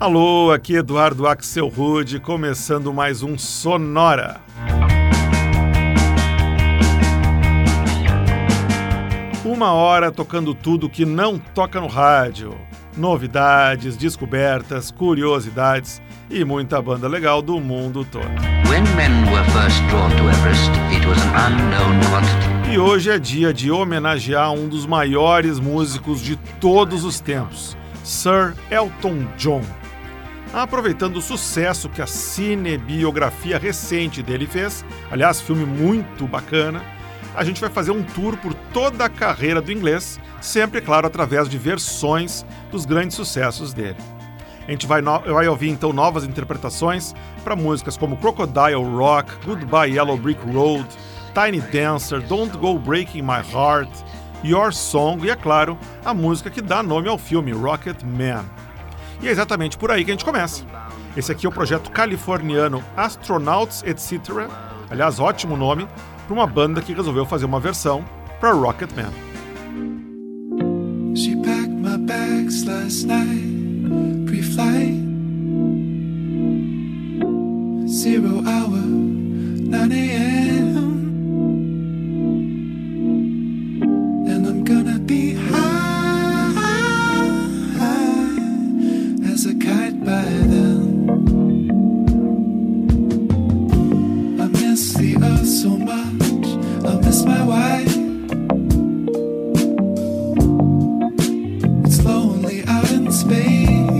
Alô, aqui Eduardo Axel Rude, começando mais um Sonora. Uma hora tocando tudo que não toca no rádio. Novidades, descobertas, curiosidades e muita banda legal do mundo todo. E hoje é dia de homenagear um dos maiores músicos de todos os tempos, Sir Elton John aproveitando o sucesso que a cinebiografia recente dele fez, aliás, filme muito bacana, a gente vai fazer um tour por toda a carreira do inglês, sempre, claro, através de versões dos grandes sucessos dele. A gente vai, no... vai ouvir então novas interpretações para músicas como Crocodile Rock, Goodbye Yellow Brick Road, Tiny Dancer, Don't Go Breaking My Heart, Your Song e, é claro, a música que dá nome ao filme Rocket Man. E é exatamente por aí que a gente começa. Esse aqui é o projeto californiano Astronauts Etc. Aliás, ótimo nome para uma banda que resolveu fazer uma versão para Rocket Man. She packed my bags last night, pre-flight. Zero hour, 9 a.m. lonely out in space.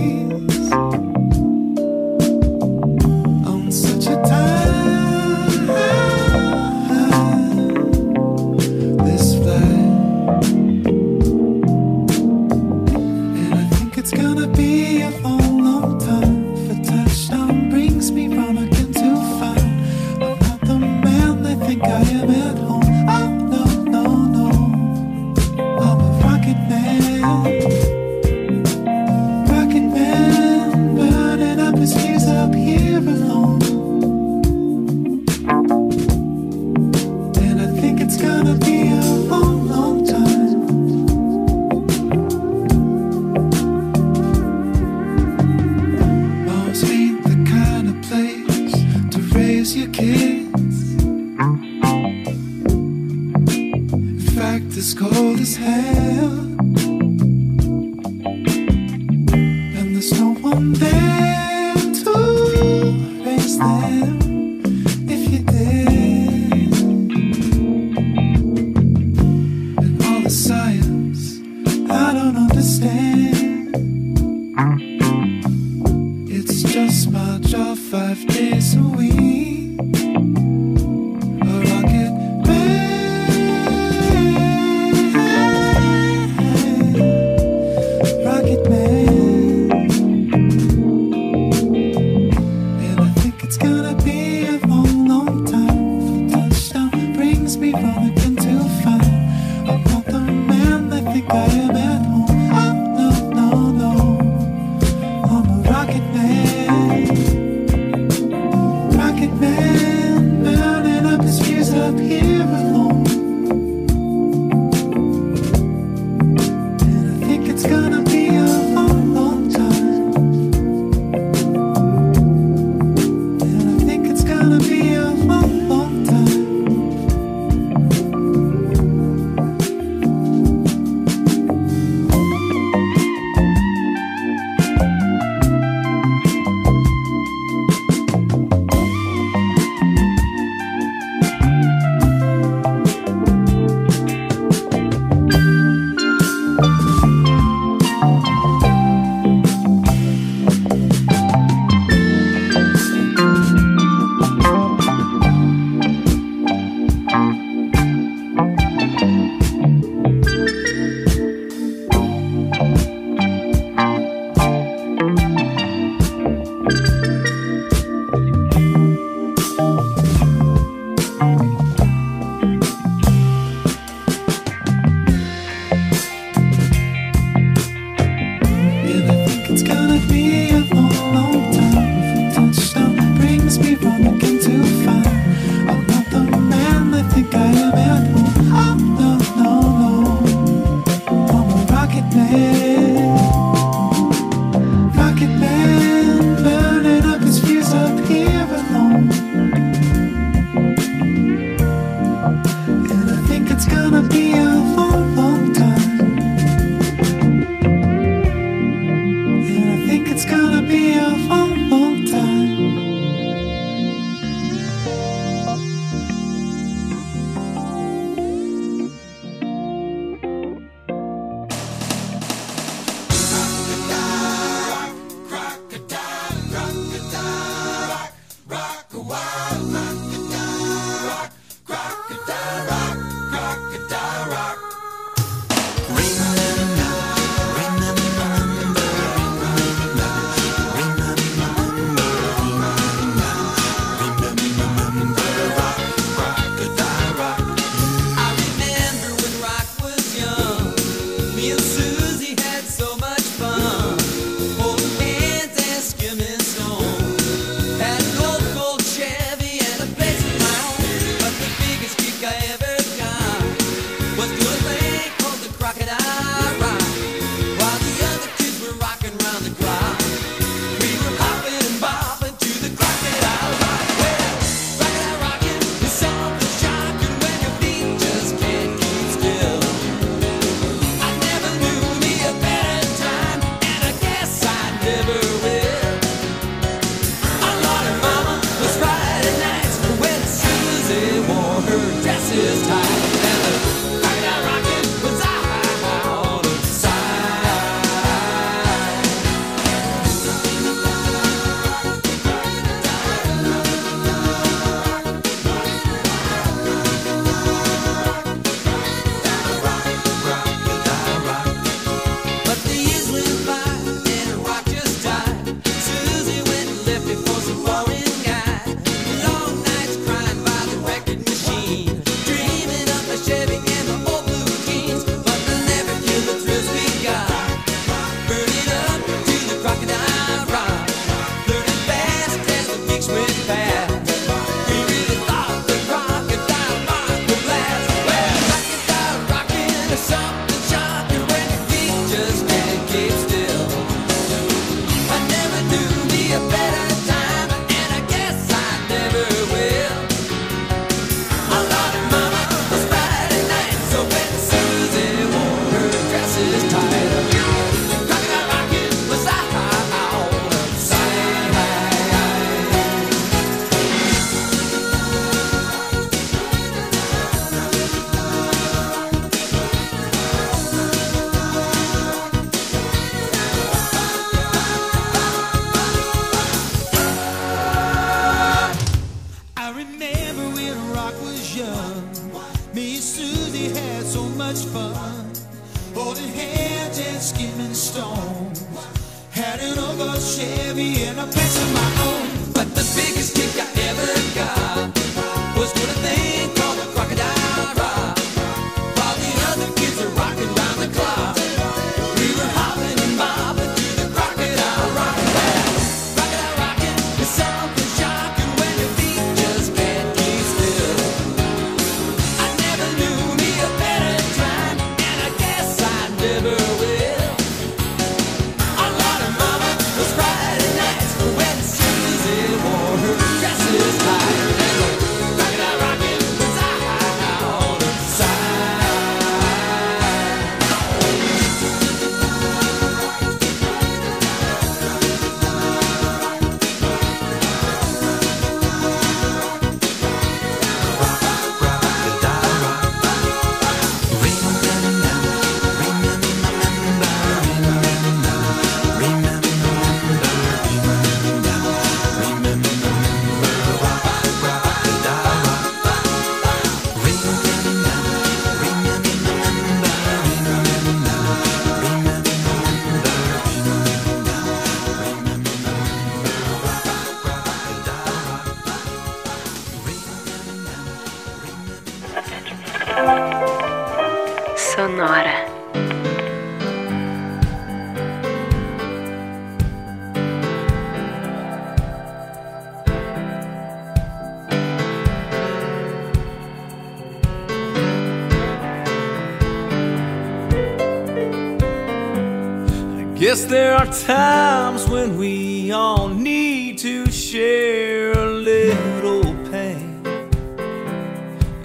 Times when we all need to share a little pain.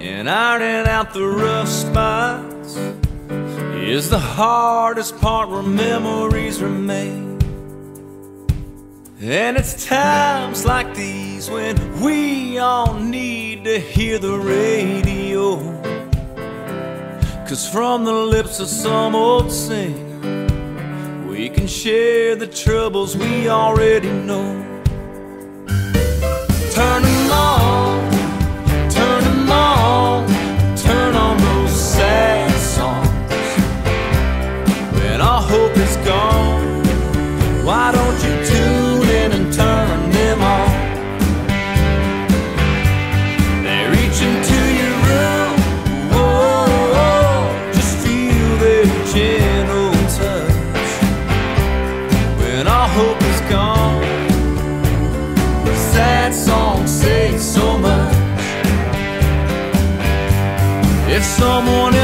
And ironing out the rough spots is the hardest part where memories remain. And it's times like these when we all need to hear the radio. Cause from the lips of some old can share the troubles we already know. Turn them on, turn them on, turn on those sad songs. When all hope is gone, why don't you someone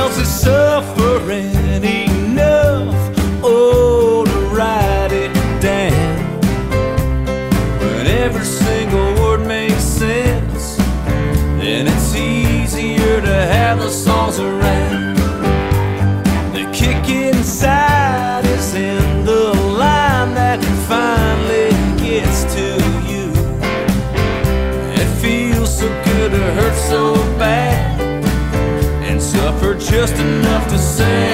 say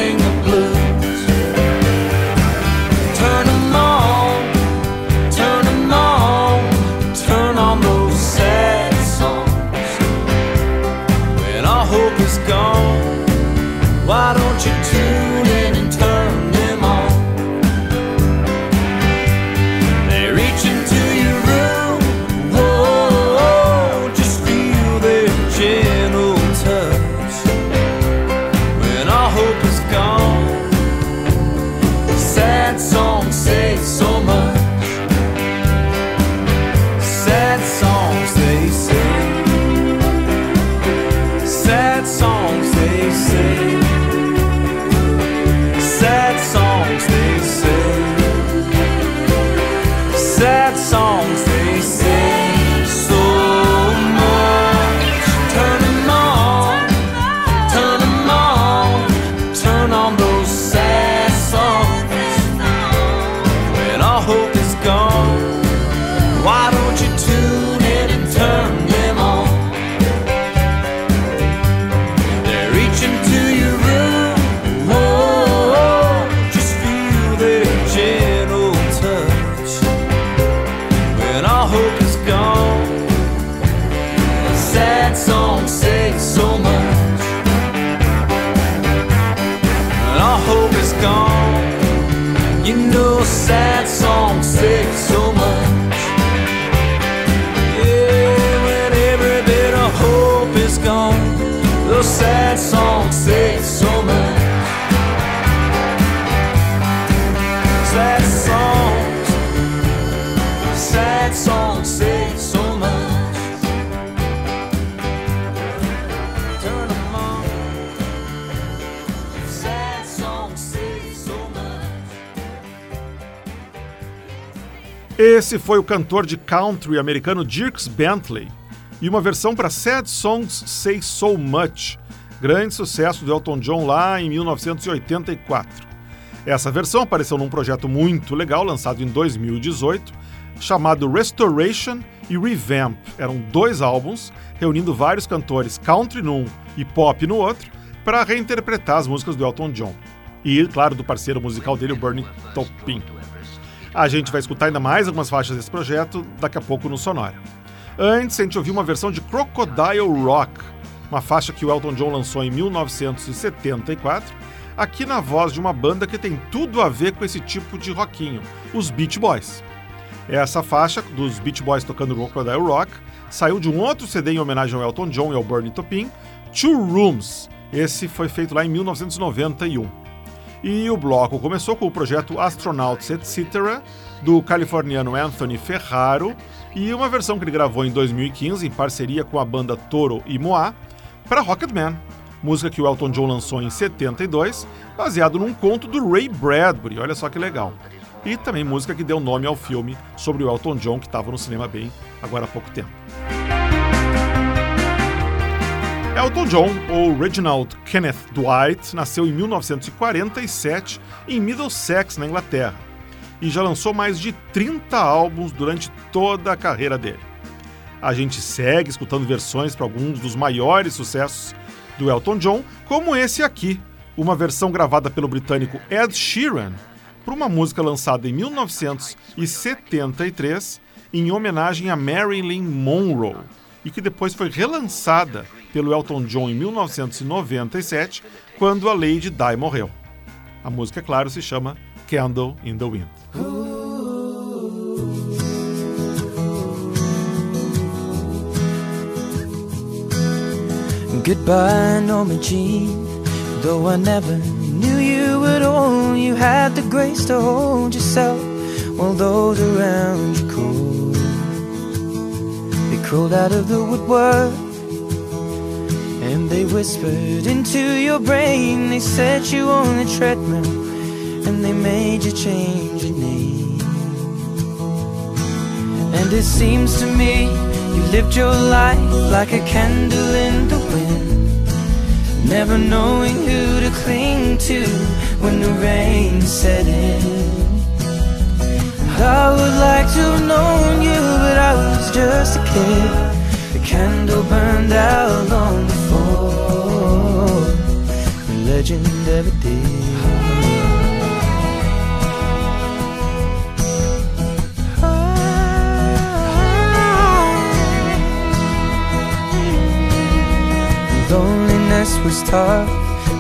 Esse foi o cantor de country americano Dierks Bentley e uma versão para Sad Songs Say So Much, grande sucesso do Elton John lá em 1984. Essa versão apareceu num projeto muito legal lançado em 2018, chamado Restoration e Revamp. Eram dois álbuns reunindo vários cantores country num e pop no outro para reinterpretar as músicas do Elton John. E, claro, do parceiro musical dele, o Bernie Taupin. A gente vai escutar ainda mais algumas faixas desse projeto daqui a pouco no Sonora. Antes, a gente ouviu uma versão de Crocodile Rock, uma faixa que o Elton John lançou em 1974, aqui na voz de uma banda que tem tudo a ver com esse tipo de rockinho, os Beach Boys. Essa faixa, dos Beach Boys tocando Crocodile Rock, saiu de um outro CD em homenagem ao Elton John e ao Bernie Taupin, Two Rooms. Esse foi feito lá em 1991. E o bloco começou com o projeto Astronauts Etc., do californiano Anthony Ferraro, e uma versão que ele gravou em 2015 em parceria com a banda Toro e Moá, para Rocketman, música que o Elton John lançou em 72, baseado num conto do Ray Bradbury, olha só que legal. E também música que deu nome ao filme sobre o Elton John, que estava no cinema bem agora há pouco tempo. Elton John, ou Reginald Kenneth Dwight, nasceu em 1947 em Middlesex, na Inglaterra, e já lançou mais de 30 álbuns durante toda a carreira dele. A gente segue escutando versões para alguns dos maiores sucessos do Elton John, como esse aqui, uma versão gravada pelo britânico Ed Sheeran para uma música lançada em 1973 em homenagem a Marilyn Monroe e que depois foi relançada pelo Elton John em 1997, quando a Lady Di morreu. A música, é claro, se chama Candle in the Wind. Goodbye, Norma Jean. Though I never knew you at all, you had the grace to hold yourself while those around you crawled. They crawled out of the woodwork and they whispered into your brain, they set you on a treadmill, and they made you change your name. And it seems to me you lived your life like a candle in the wind, never knowing who to cling to when the rain set in. I would like to have known you, but I was just a kid. Candle burned out long before the legend ever did. Loneliness was tough,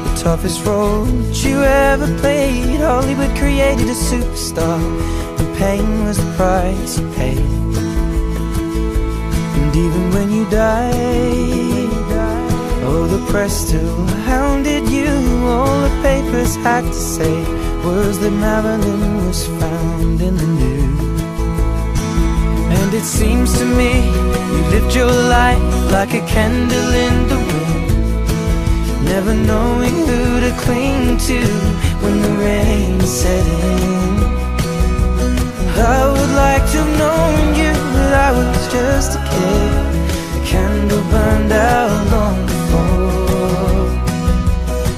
the toughest role you ever played. Hollywood created a superstar and pain was the price you paid. And even when you died, oh, the press still hounded you. All the papers had to say was that Marilyn was found in the news. And it seems to me you lived your life like a candle in the wind, never knowing who to cling to when the rain set in. I would like to have known you, but I was just a kid. The candle burned out long before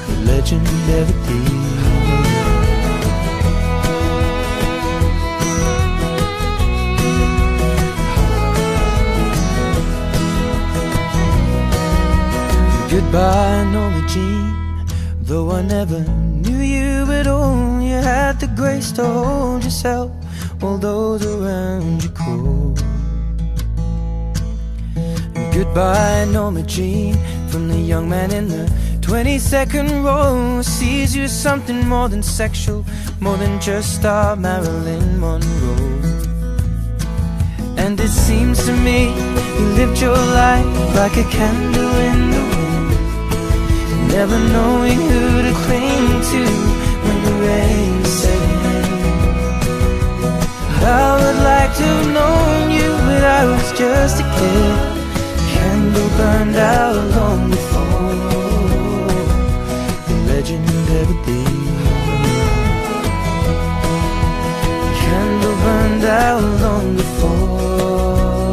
the legend never did. Goodbye, Norma Jean, though I never knew you at all. You had the grace to hold yourself all those around you cool. Goodbye, Norma Jean, from the young man in the 22nd row. Sees you something more than sexual, more than just our Marilyn Monroe. And it seems to me you lived your life like a candle in the wind, never knowing who to cling to when the rain I would like to have known you, but I was just a kid. Candle burned out long before the legend ever did. Candle burned out long before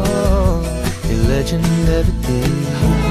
the legend ever did.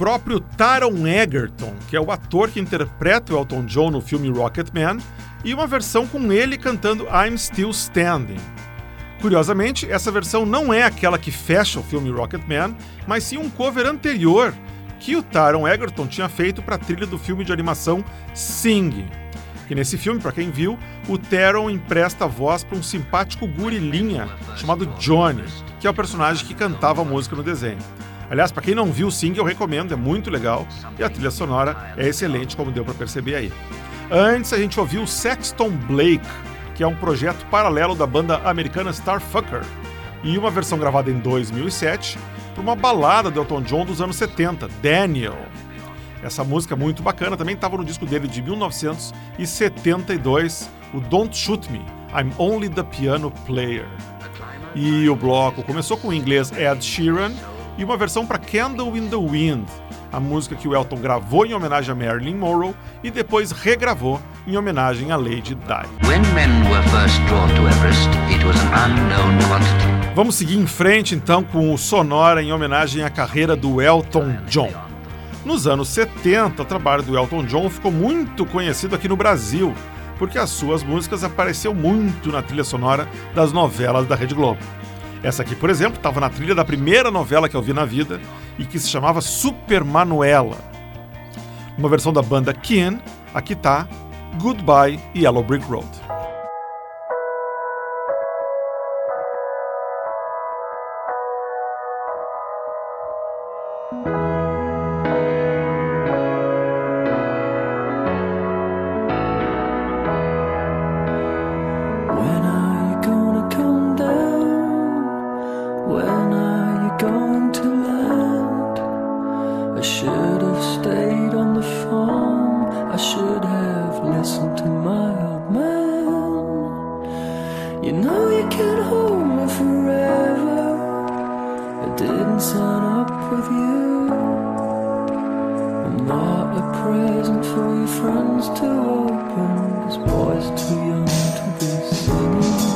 Próprio Taron Egerton, que é o ator que interpreta o Elton John no filme Rocketman, e uma versão com ele cantando I'm Still Standing. Curiosamente, essa versão não é aquela que fecha o filme Rocketman, mas sim um cover anterior que o Taron Egerton tinha feito para a trilha do filme de animação Sing. Que nesse filme, para quem viu, o Taron empresta a voz para um simpático gorilinha chamado Johnny, que é o personagem que cantava a música no desenho. Aliás, para quem não viu Sing, eu recomendo, é muito legal e a trilha sonora é excelente, como deu para perceber aí. Antes a gente ouviu Sexton Blake, que é um projeto paralelo da banda americana Starfucker, e uma versão gravada em 2007 para uma balada do Elton John dos anos 70, Daniel. Essa música muito bacana também estava no disco dele de 1972, o Don't Shoot Me, I'm Only the Piano Player. E o bloco começou com o inglês Ed Sheeran e uma versão para Candle in the Wind, a música que o Elton gravou em homenagem a Marilyn Monroe e depois regravou em homenagem a Lady Di. Everest. Vamos seguir em frente então com o Sonora em homenagem à carreira do Elton John. Nos anos 70, o trabalho do Elton John ficou muito conhecido aqui no Brasil, porque as suas músicas apareceram muito na trilha sonora das novelas da Rede Globo. Essa aqui, por exemplo, estava na trilha da primeira novela que eu vi na vida e que se chamava Super Manuela. Uma versão da banda Ken, aqui tá Goodbye Yellow Brick Road. You know you can't hold me forever. I didn't sign up with you. I'm not a present for your friends to open. Cause boy's too young to be singing.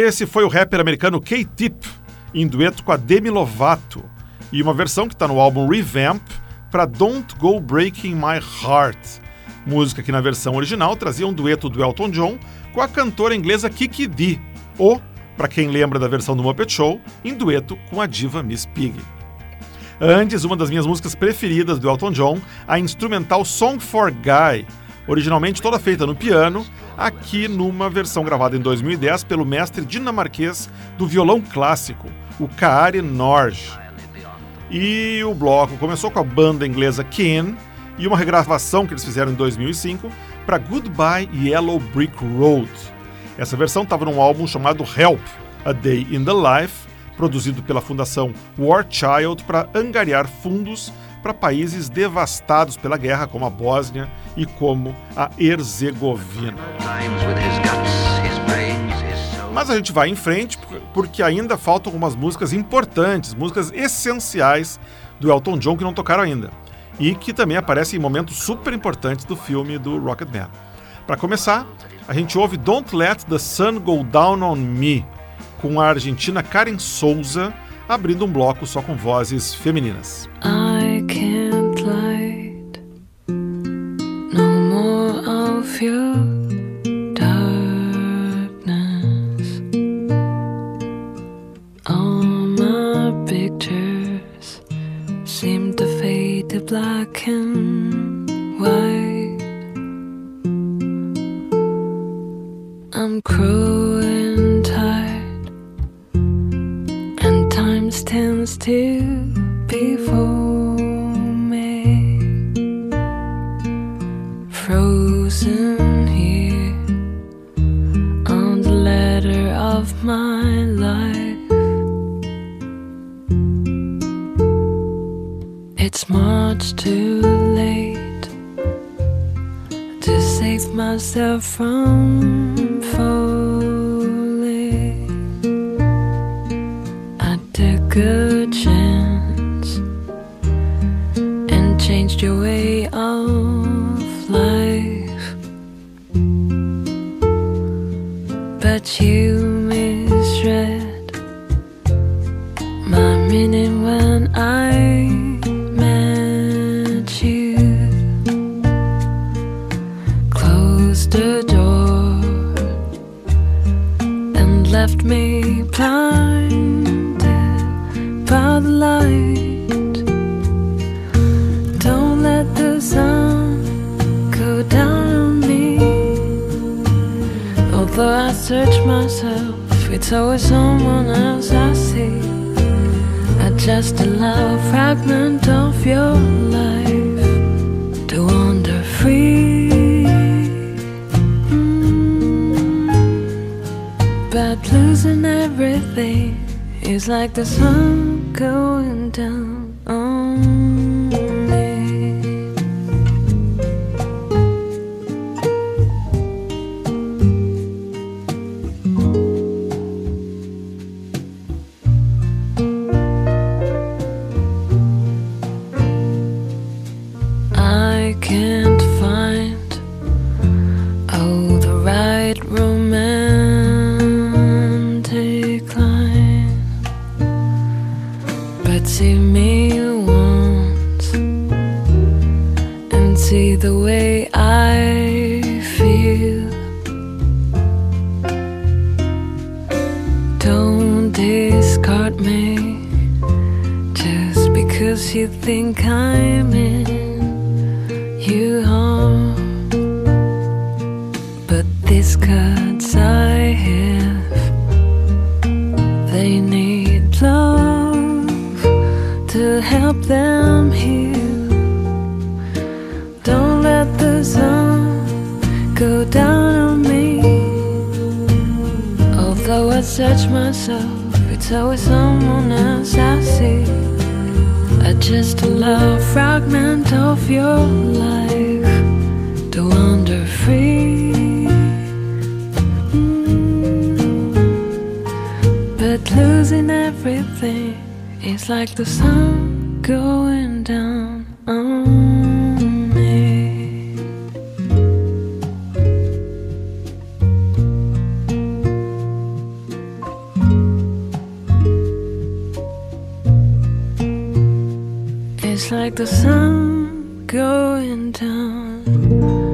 Esse foi o rapper americano K-Tip, em dueto com a Demi Lovato, e uma versão que está no álbum Revamp para Don't Go Breaking My Heart, música que na versão original trazia um dueto do Elton John com a cantora inglesa Kiki Dee, ou, para quem lembra da versão do Muppet Show, em dueto com a diva Miss Piggy. Antes, uma das minhas músicas preferidas do Elton John, a instrumental Song for Guy, originalmente toda feita no piano, aqui numa versão gravada em 2010 pelo mestre dinamarquês do violão clássico, o Kaari Norge. E o bloco começou com a banda inglesa Ken e uma regravação que eles fizeram em 2005 para Goodbye Yellow Brick Road. Essa versão estava num álbum chamado Help, A Day in the Life, produzido pela Fundação War Child para angariar fundos para países devastados pela guerra, como a Bósnia e como a Herzegovina. Mas a gente vai em frente porque ainda faltam algumas músicas importantes, músicas essenciais do Elton John que não tocaram ainda e que também aparecem em momentos super importantes do filme do Rocketman. Para começar, a gente ouve Don't Let the Sun Go Down on Me, com a argentina Karen Souza abrindo um bloco só com vozes femininas. I can't light no more of your darkness. All my pictures seem to fade to black and everything is like the sun going down on me. It's like the sun going down.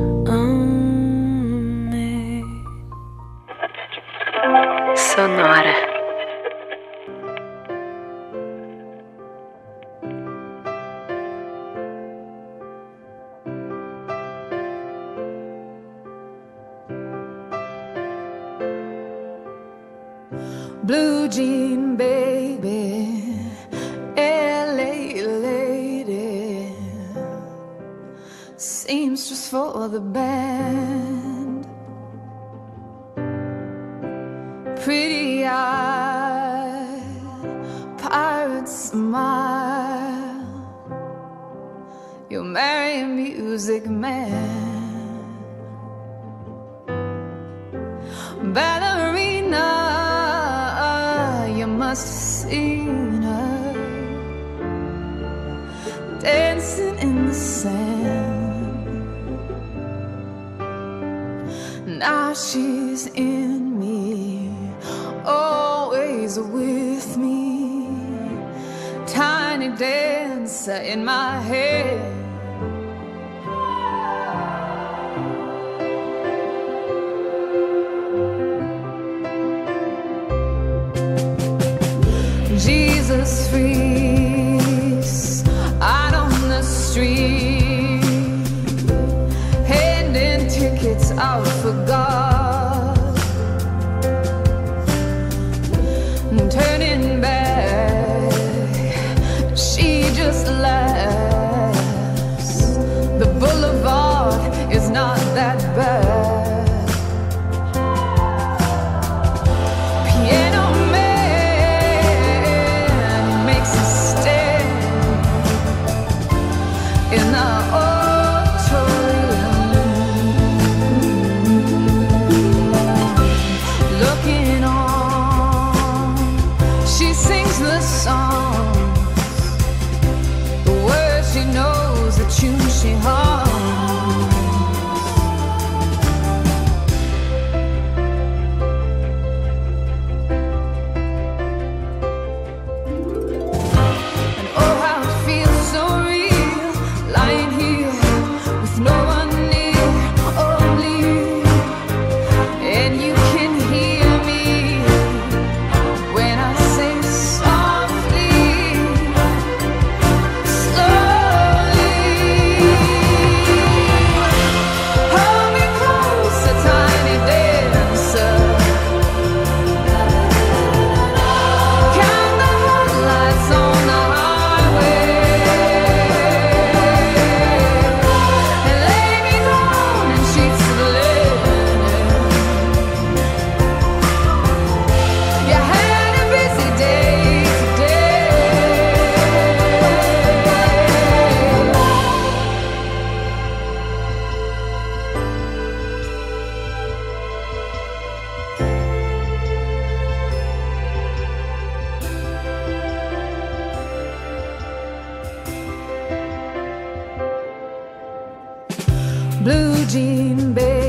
Blue jean baby,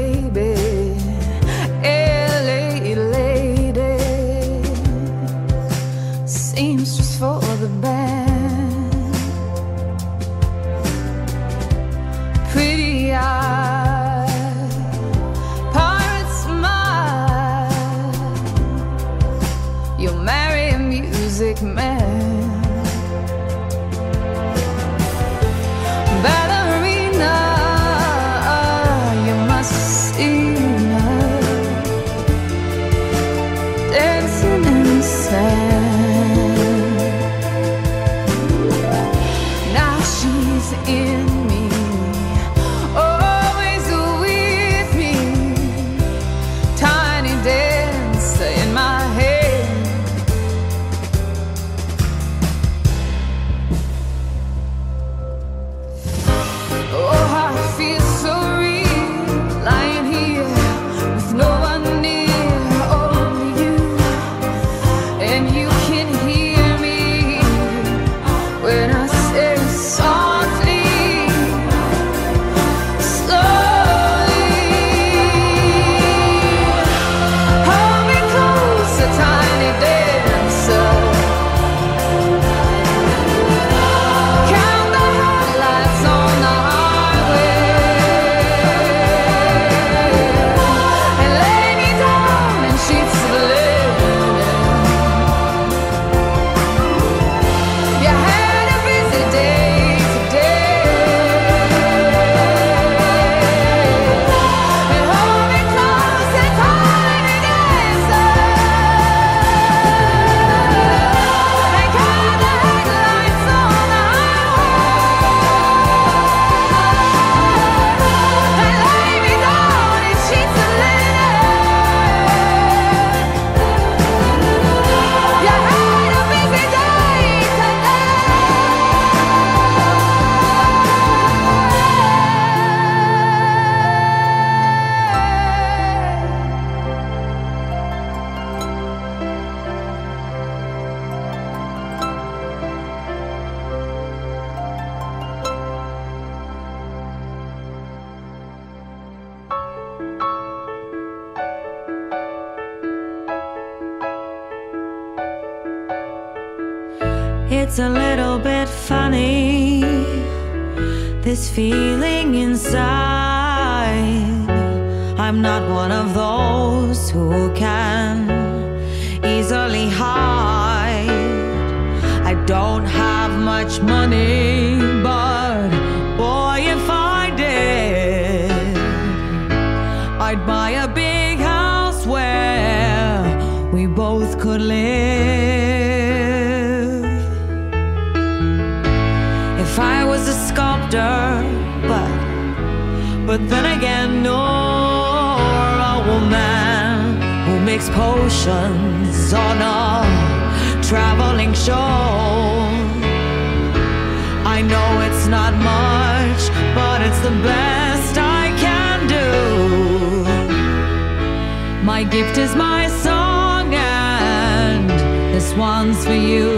My gift is my song, and this one's for you.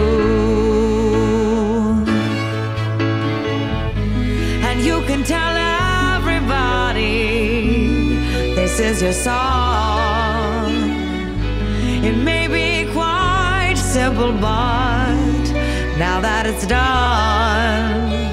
And you can tell everybody this is your song. It may be quite simple, but now that it's done,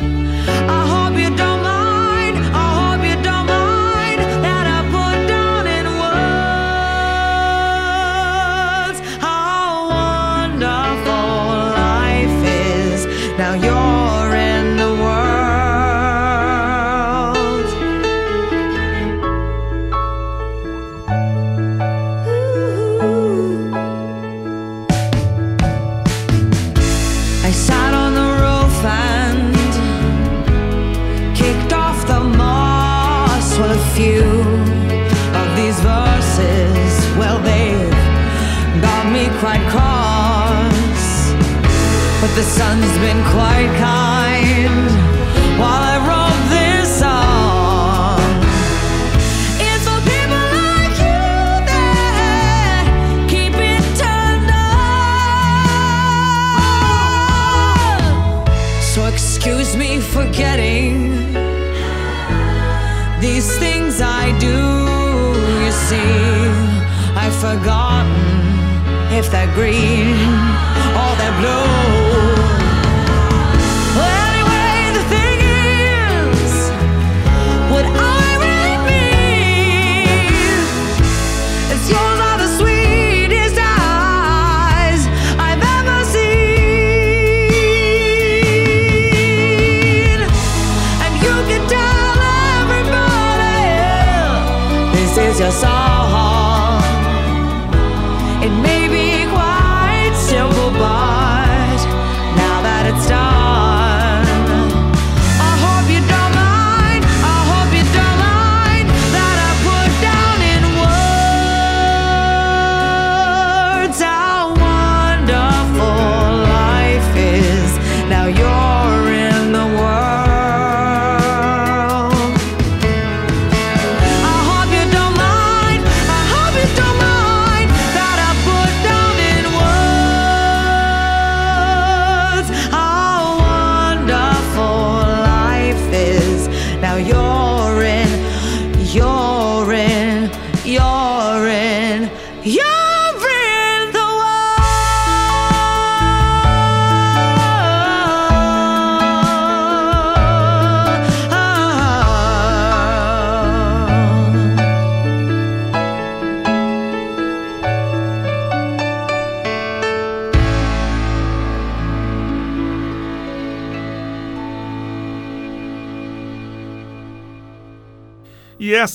green.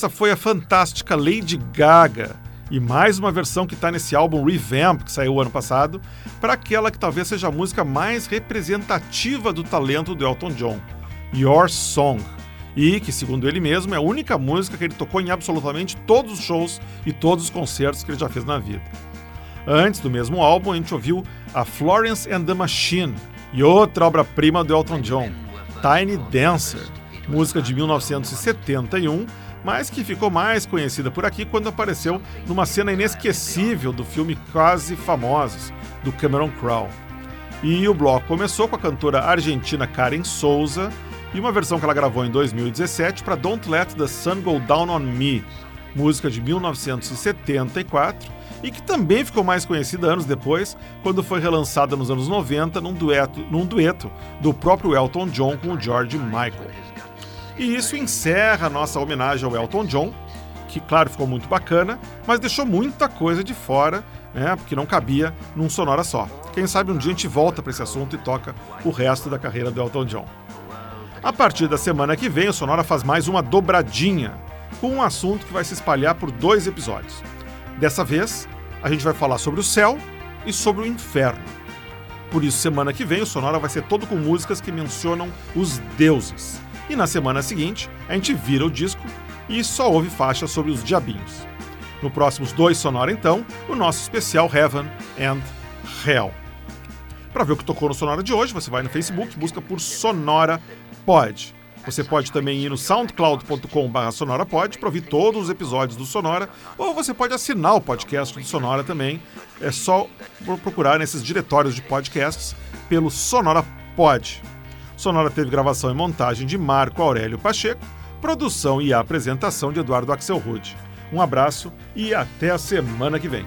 Essa foi a fantástica Lady Gaga. E mais uma versão que está nesse álbum Revamp, que saiu ano passado, para aquela que talvez seja a música mais representativa do talento do Elton John, Your Song. E que, segundo ele mesmo, é a única música que ele tocou em absolutamente todos os shows e todos os concertos que ele já fez na vida. Antes do mesmo álbum, a gente ouviu a Florence and the Machine e outra obra-prima do Elton John, Tiny Dancer, música de 1971, mas que ficou mais conhecida por aqui quando apareceu numa cena inesquecível do filme Quase Famosos, do Cameron Crowe. E o bloco começou com a cantora argentina Karen Souza e uma versão que ela gravou em 2017 para Don't Let the Sun Go Down on Me, música de 1974 e que também ficou mais conhecida anos depois, quando foi relançada nos anos 90 num dueto, num dueto do próprio Elton John com o George Michael. E isso encerra a nossa homenagem ao Elton John, que, claro, ficou muito bacana, mas deixou muita coisa de fora, né, porque não cabia num sonora só. Quem sabe um dia a gente volta para esse assunto e toca o resto da carreira do Elton John. A partir da semana que vem, o Sonora faz mais uma dobradinha, com um assunto que vai se espalhar por dois episódios. Dessa vez, a gente vai falar sobre o céu e sobre o inferno. Por isso, semana que vem, o Sonora vai ser todo com músicas que mencionam os deuses. E na semana seguinte, a gente vira o disco e só ouve faixas sobre os diabinhos. No próximos dois Sonora, então, o nosso especial Heaven and Hell. Para ver o que tocou no Sonora de hoje, você vai no Facebook, busca por Sonora Pod. Você pode também ir no soundcloud.com.br sonorapod para ouvir todos os episódios do Sonora, ou você pode assinar o podcast do Sonora também. É só procurar nesses diretórios de podcasts pelo Sonora Pod. Sonora teve gravação e montagem de Marco Aurélio Pacheco, produção e apresentação de Eduardo Axelrod. Um abraço e até a semana que vem.